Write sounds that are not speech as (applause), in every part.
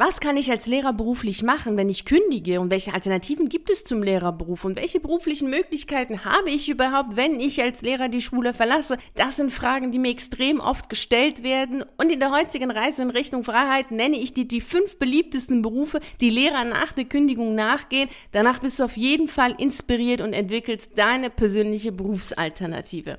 Was kann ich als Lehrer beruflich machen, wenn ich kündige? Und welche Alternativen gibt es zum Lehrerberuf? Und welche beruflichen Möglichkeiten habe ich überhaupt, wenn ich als Lehrer die Schule verlasse? Das sind Fragen, die mir extrem oft gestellt werden. Und in der heutigen Reise in Richtung Freiheit nenne ich dir die fünf beliebtesten Berufe, die Lehrer nach der Kündigung nachgehen. Danach bist du auf jeden Fall inspiriert und entwickelst deine persönliche Berufsalternative.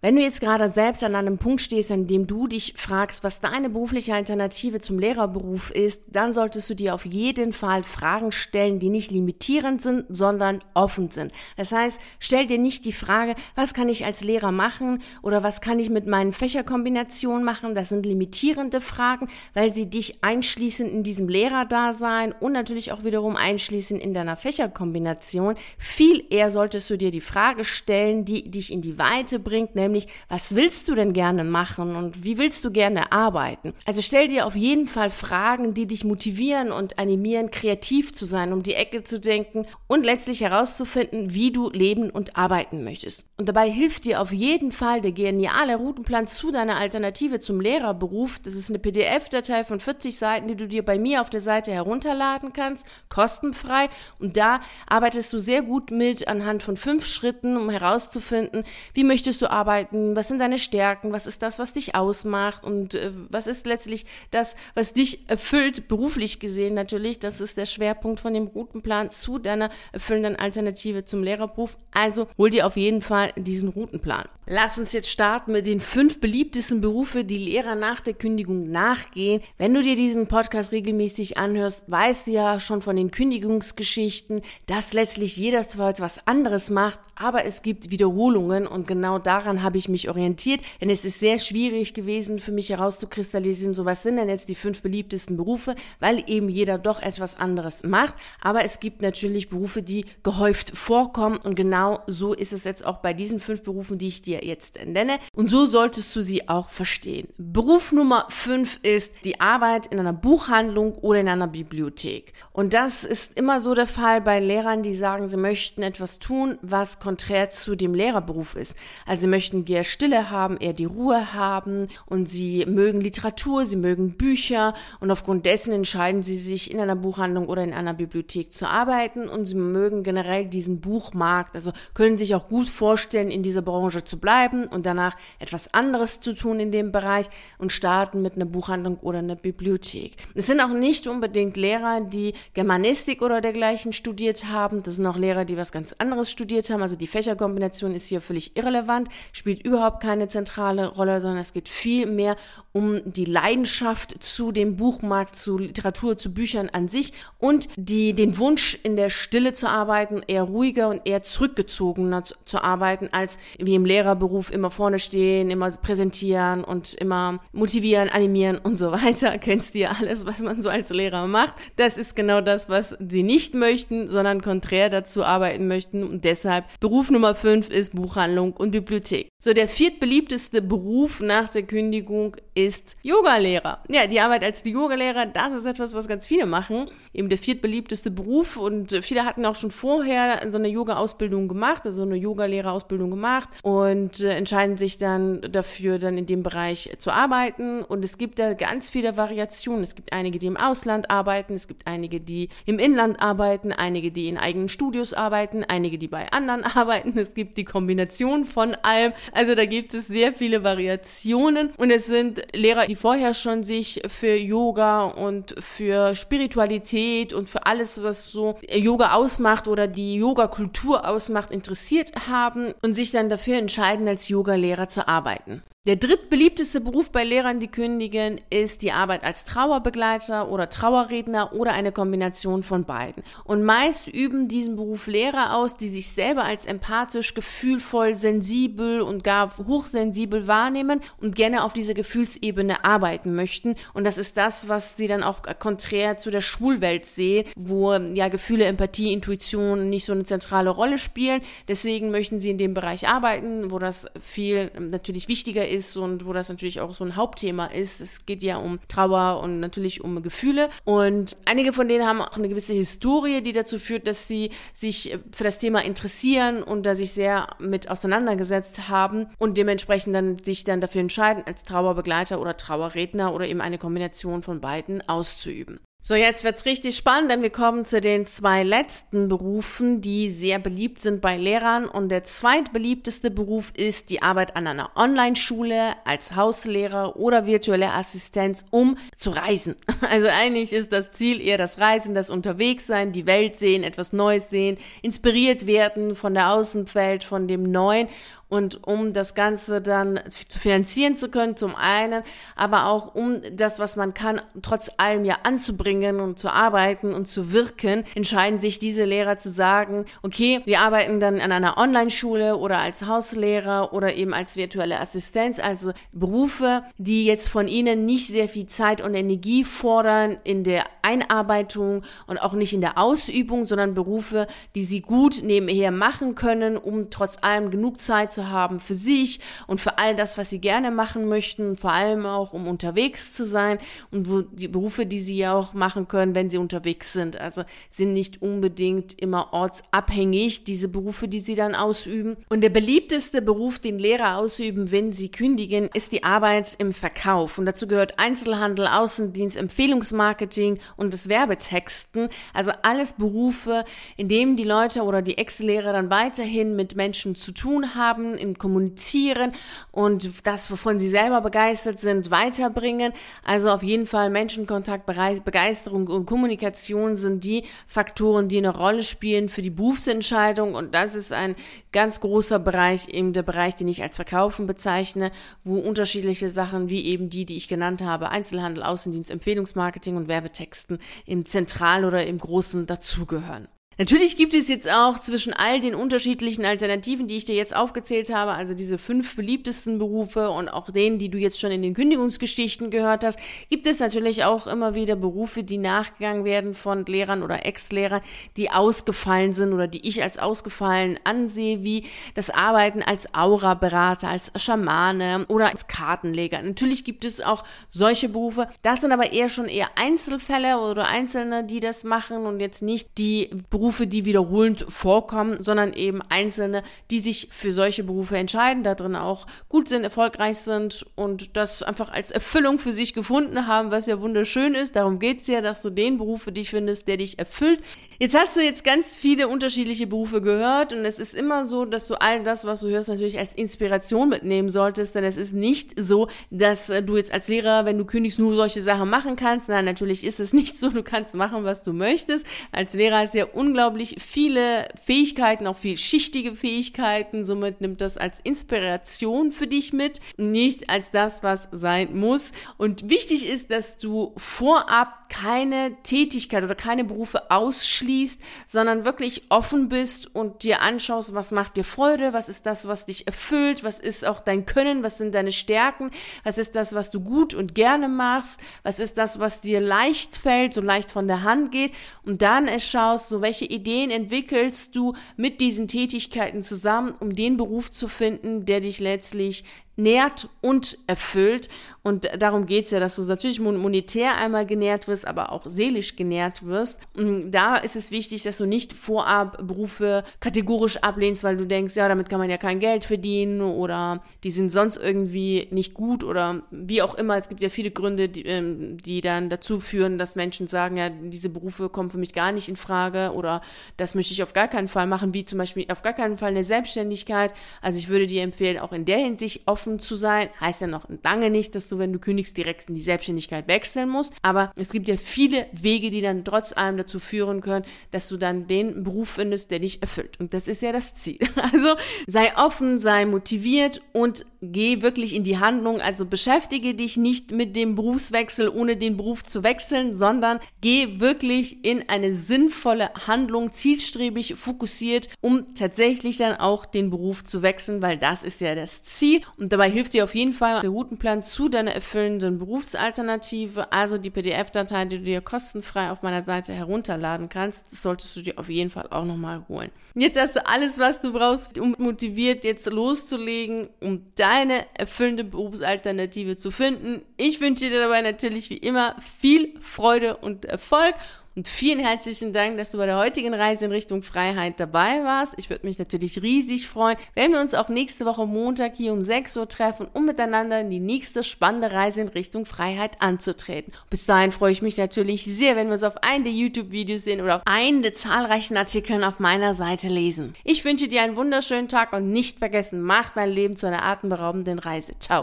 Wenn du jetzt gerade selbst an einem Punkt stehst, an dem du dich fragst, was deine berufliche Alternative zum Lehrerberuf ist, dann solltest du dir auf jeden Fall Fragen stellen, die nicht limitierend sind, sondern offen sind. Das heißt, stell dir nicht die Frage, was kann ich als Lehrer machen oder was kann ich mit meinen Fächerkombinationen machen. Das sind limitierende Fragen, weil sie dich einschließen in diesem Lehrerdasein und natürlich auch wiederum einschließen in deiner Fächerkombination. Viel eher solltest du dir die Frage stellen, die dich in die Weite bringt, nämlich, was willst du denn gerne machen und wie willst du gerne arbeiten? Also stell dir auf jeden Fall Fragen, die dich motivieren und animieren, kreativ zu sein, um die Ecke zu denken und letztlich herauszufinden, wie du leben und arbeiten möchtest. Und dabei hilft dir auf jeden Fall der geniale Routenplan zu deiner Alternative zum Lehrerberuf. Das ist eine PDF-Datei von 40 Seiten, die du dir bei mir auf der Seite herunterladen kannst, kostenfrei. Und da arbeitest du sehr gut mit anhand von fünf Schritten, um herauszufinden, wie möchtest du arbeiten, arbeiten? Was sind deine Stärken? Was ist das, was dich ausmacht? Und äh, was ist letztlich das, was dich erfüllt, beruflich gesehen natürlich? Das ist der Schwerpunkt von dem Routenplan zu deiner erfüllenden Alternative zum Lehrerberuf. Also hol dir auf jeden Fall diesen Routenplan. Lass uns jetzt starten mit den fünf beliebtesten Berufe, die Lehrer nach der Kündigung nachgehen. Wenn du dir diesen Podcast regelmäßig anhörst, weißt du ja schon von den Kündigungsgeschichten, dass letztlich jeder zwar etwas anderes macht, aber es gibt Wiederholungen und genau daran habe ich mich orientiert, denn es ist sehr schwierig gewesen für mich herauszukristallisieren, so was sind denn jetzt die fünf beliebtesten Berufe, weil eben jeder doch etwas anderes macht, aber es gibt natürlich Berufe, die gehäuft vorkommen. Und genau so ist es jetzt auch bei diesen fünf Berufen, die ich dir jetzt nenne. Und so solltest du sie auch verstehen. Beruf Nummer fünf ist die Arbeit in einer Buchhandlung oder in einer Bibliothek. Und das ist immer so der Fall bei Lehrern, die sagen, sie möchten etwas tun, was konträr zu dem Lehrerberuf ist. Also sie möchten eher Stille haben, eher die Ruhe haben und sie mögen Literatur, sie mögen Bücher und aufgrund dessen entscheiden sie sich in einer Buchhandlung oder in einer Bibliothek zu arbeiten und sie mögen generell diesen Buchmarkt, also können sich auch gut vorstellen, in dieser Branche zu bleiben und danach etwas anderes zu tun in dem Bereich und starten mit einer Buchhandlung oder einer Bibliothek. Es sind auch nicht unbedingt Lehrer, die Germanistik oder dergleichen studiert haben. Das sind auch Lehrer, die was ganz anderes studiert haben. Also die Fächerkombination ist hier völlig irrelevant, spielt überhaupt keine zentrale Rolle, sondern es geht viel mehr um die Leidenschaft zu dem Buchmarkt, zu Literatur, zu Büchern an sich und die, den Wunsch in der Stille zu arbeiten, eher ruhiger und eher zurückgezogener zu, zu arbeiten, als wie im Lehrerberuf immer vorne stehen, immer präsentieren und immer motivieren, animieren und so weiter. (laughs) Kennst du ja alles, was man so als Lehrer macht. Das ist genau das, was sie nicht möchten, sondern konträr dazu arbeiten möchten und deshalb Beruf Nummer 5 ist Buchhandlung und Bibliothek. So, der viertbeliebteste Beruf nach der Kündigung ist Yogalehrer. Ja, die Arbeit als Yogalehrer, das ist etwas, was ganz viele machen. Eben der viertbeliebteste Beruf und viele hatten auch schon vorher so eine Yoga-Ausbildung gemacht, also eine Yogalehrerausbildung gemacht und äh, entscheiden sich dann dafür, dann in dem Bereich zu arbeiten. Und es gibt da ganz viele Variationen. Es gibt einige, die im Ausland arbeiten, es gibt einige, die im Inland arbeiten, einige, die in eigenen Studios arbeiten, einige, die bei anderen (laughs) arbeiten. Es gibt die Kombination von allem. Also da gibt es sehr viele Variationen und es sind Lehrer, die vorher schon sich für Yoga und für Spiritualität und für alles, was so Yoga ausmacht oder die Yoga-Kultur ausmacht, interessiert haben und sich dann dafür entscheiden, als Yogalehrer zu arbeiten. Der drittbeliebteste Beruf bei Lehrern, die kündigen, ist die Arbeit als Trauerbegleiter oder Trauerredner oder eine Kombination von beiden. Und meist üben diesen Beruf Lehrer aus, die sich selber als empathisch, gefühlvoll, sensibel und gar hochsensibel wahrnehmen und gerne auf dieser Gefühlsebene arbeiten möchten. Und das ist das, was sie dann auch konträr zu der Schulwelt sehen, wo ja Gefühle, Empathie, Intuition nicht so eine zentrale Rolle spielen. Deswegen möchten sie in dem Bereich arbeiten, wo das viel natürlich wichtiger ist ist und wo das natürlich auch so ein Hauptthema ist. Es geht ja um Trauer und natürlich um Gefühle. Und einige von denen haben auch eine gewisse Historie, die dazu führt, dass sie sich für das Thema interessieren und da sich sehr mit auseinandergesetzt haben und dementsprechend dann sich dann dafür entscheiden, als Trauerbegleiter oder Trauerredner oder eben eine Kombination von beiden auszuüben. So, jetzt wird's richtig spannend, denn wir kommen zu den zwei letzten Berufen, die sehr beliebt sind bei Lehrern. Und der zweitbeliebteste Beruf ist die Arbeit an einer Online-Schule als Hauslehrer oder virtuelle Assistenz, um zu reisen. (laughs) Also eigentlich ist das Ziel eher das Reisen, das Unterwegssein, die Welt sehen, etwas Neues sehen, inspiriert werden von der Außenwelt, von dem Neuen und um das Ganze dann finanzieren zu können, zum einen, aber auch um das, was man kann, trotz allem ja anzubringen und zu arbeiten und zu wirken, entscheiden sich diese Lehrer zu sagen, okay, wir arbeiten dann an einer Online-Schule oder als Hauslehrer oder eben als virtuelle Assistenz, also Berufe, die jetzt von ihnen nicht sehr viel Zeit und Energie fordern in der Einarbeitung und auch nicht in der Ausübung, sondern Berufe, die sie gut nebenher machen können, um trotz allem genug Zeit zu zu haben für sich und für all das, was sie gerne machen möchten, vor allem auch um unterwegs zu sein und wo die Berufe, die sie ja auch machen können, wenn sie unterwegs sind. Also sind nicht unbedingt immer ortsabhängig, diese Berufe, die sie dann ausüben. Und der beliebteste Beruf, den Lehrer ausüben, wenn sie kündigen, ist die Arbeit im Verkauf. Und dazu gehört Einzelhandel, Außendienst, Empfehlungsmarketing und das Werbetexten. Also alles Berufe, in denen die Leute oder die Ex-Lehrer dann weiterhin mit Menschen zu tun haben, lernen, in Kommunizieren und das, wovon sie selber begeistert sind, weiterbringen. Also auf jeden Fall Menschenkontakt, Begeisterung und Kommunikation sind die Faktoren, die eine Rolle spielen für die Berufsentscheidung und das ist ein ganz großer Bereich, eben der Bereich, den ich als Verkaufen bezeichne, wo unterschiedliche Sachen wie eben die, die ich genannt habe, Einzelhandel, Außendienst, Empfehlungsmarketing und Werbetexten im Zentralen oder im Großen dazugehören. Natürlich gibt es jetzt auch zwischen all den unterschiedlichen Alternativen, die ich dir jetzt aufgezählt habe, also diese fünf beliebtesten Berufe und auch denen, die du jetzt schon in den Kündigungsgeschichten gehört hast, gibt es natürlich auch immer wieder Berufe, die nachgegangen werden von Lehrern oder Ex-Lehrern, die ausgefallen sind oder die ich als ausgefallen ansehe, wie das Arbeiten als Aura-Berater, als Schamane oder als Kartenleger. Natürlich gibt es auch solche Berufe. Das sind aber eher schon eher Einzelfälle oder Einzelne, die das machen und jetzt nicht die Berufe, Berufe, die wiederholend vorkommen, sondern eben Einzelne, die sich für solche Berufe entscheiden, da drin auch gut sind, erfolgreich sind und das einfach als Erfüllung für sich gefunden haben, was ja wunderschön ist. Darum geht es ja, dass du den Beruf für dich findest, der dich erfüllt. Jetzt hast du jetzt ganz viele unterschiedliche Berufe gehört und es ist immer so, dass du all das, was du hörst, natürlich als Inspiration mitnehmen solltest, denn es ist nicht so, dass äh, du jetzt als Lehrer, wenn du kündigst, nur solche Sachen machen kannst. Nein, natürlich ist es (laughs) nicht so, du kannst machen, was du möchtest. Als Lehrer hast du ja unglaublich viele Fähigkeiten, auch vielschichtige Fähigkeiten, somit nimmt das als Inspiration für dich mit, nicht als das, was sein muss. Und wichtig ist, dass du vorab keine Tätigkeit oder keine Berufe ausschließt, ausschließt, sondern wirklich offen bist und dir anschaust, was macht dir Freude, was ist das, was dich erfüllt, was ist auch dein Können, was sind deine Stärken, was ist das, was du gut und gerne machst, was ist das, was dir leicht fällt, so leicht von der Hand geht. Und dann schaust, so welche Ideen entwickelst du mit diesen Tätigkeiten zusammen, um den Beruf zu finden, der dich letztlich nährt und erfüllt. Und darum geht es ja, dass du natürlich monetär einmal genährt wirst, aber auch seelisch genährt wirst. Und da ist es wichtig, dass du nicht vorab Berufe kategorisch ablehnst, weil du denkst, ja, damit kann man ja kein Geld verdienen oder die sind sonst irgendwie nicht gut oder wie auch immer. Es gibt ja viele Gründe, die, ähm, die dann dazu führen, dass Menschen sagen, ja, diese Berufe kommen für mich gar nicht in Frage oder das möchte ich auf gar keinen Fall machen, wie zum Beispiel auf gar keinen Fall eine Selbstständigkeit. Also ich würde dir empfehlen, auch in der Hinsicht offen offen zu sein. Heißt ja noch lange nicht, dass du, wenn du kündigst, direkt in die Selbstständigkeit wechseln musst. Aber es gibt ja viele Wege, die dann trotz allem dazu führen können, dass du dann den Beruf findest, der dich erfüllt. Und das ist ja das Ziel. (laughs) Also sei offen, sei motiviert und geh wirklich in die Handlung. Also beschäftige dich nicht mit dem Berufswechsel, ohne den Beruf zu wechseln, sondern geh wirklich in eine sinnvolle Handlung, zielstrebig, fokussiert, um tatsächlich dann auch den Beruf zu wechseln, weil das ist ja das Ziel. Und dabei hilft dir auf jeden Fall der Routenplan zu deiner erfüllenden Berufsalternative, also die PDF-Datei, die du dir kostenfrei auf meiner Seite herunterladen kannst. Das solltest du dir auf jeden Fall auch nochmal holen. Jetzt hast du alles, was du brauchst, um motiviert jetzt loszulegen, um da deine erfüllende Berufsalternative zu finden. Ich wünsche dir dabei natürlich wie immer viel Freude und Erfolg und vielen herzlichen Dank, dass du bei der heutigen Reise in Richtung Freiheit dabei warst. Ich würde mich natürlich riesig freuen, wenn wir uns auch nächste Woche Montag hier um 6 Uhr treffen, um miteinander in die nächste spannende Reise in Richtung Freiheit anzutreten. Bis dahin freue ich mich natürlich sehr, wenn wir uns auf einen der YouTube-Videos sehen oder auf einen der zahlreichen Artikeln auf meiner Seite lesen. Ich wünsche dir einen wunderschönen Tag und nicht vergessen, mach dein Leben zu einer atemberaubenden Reise. Ciao.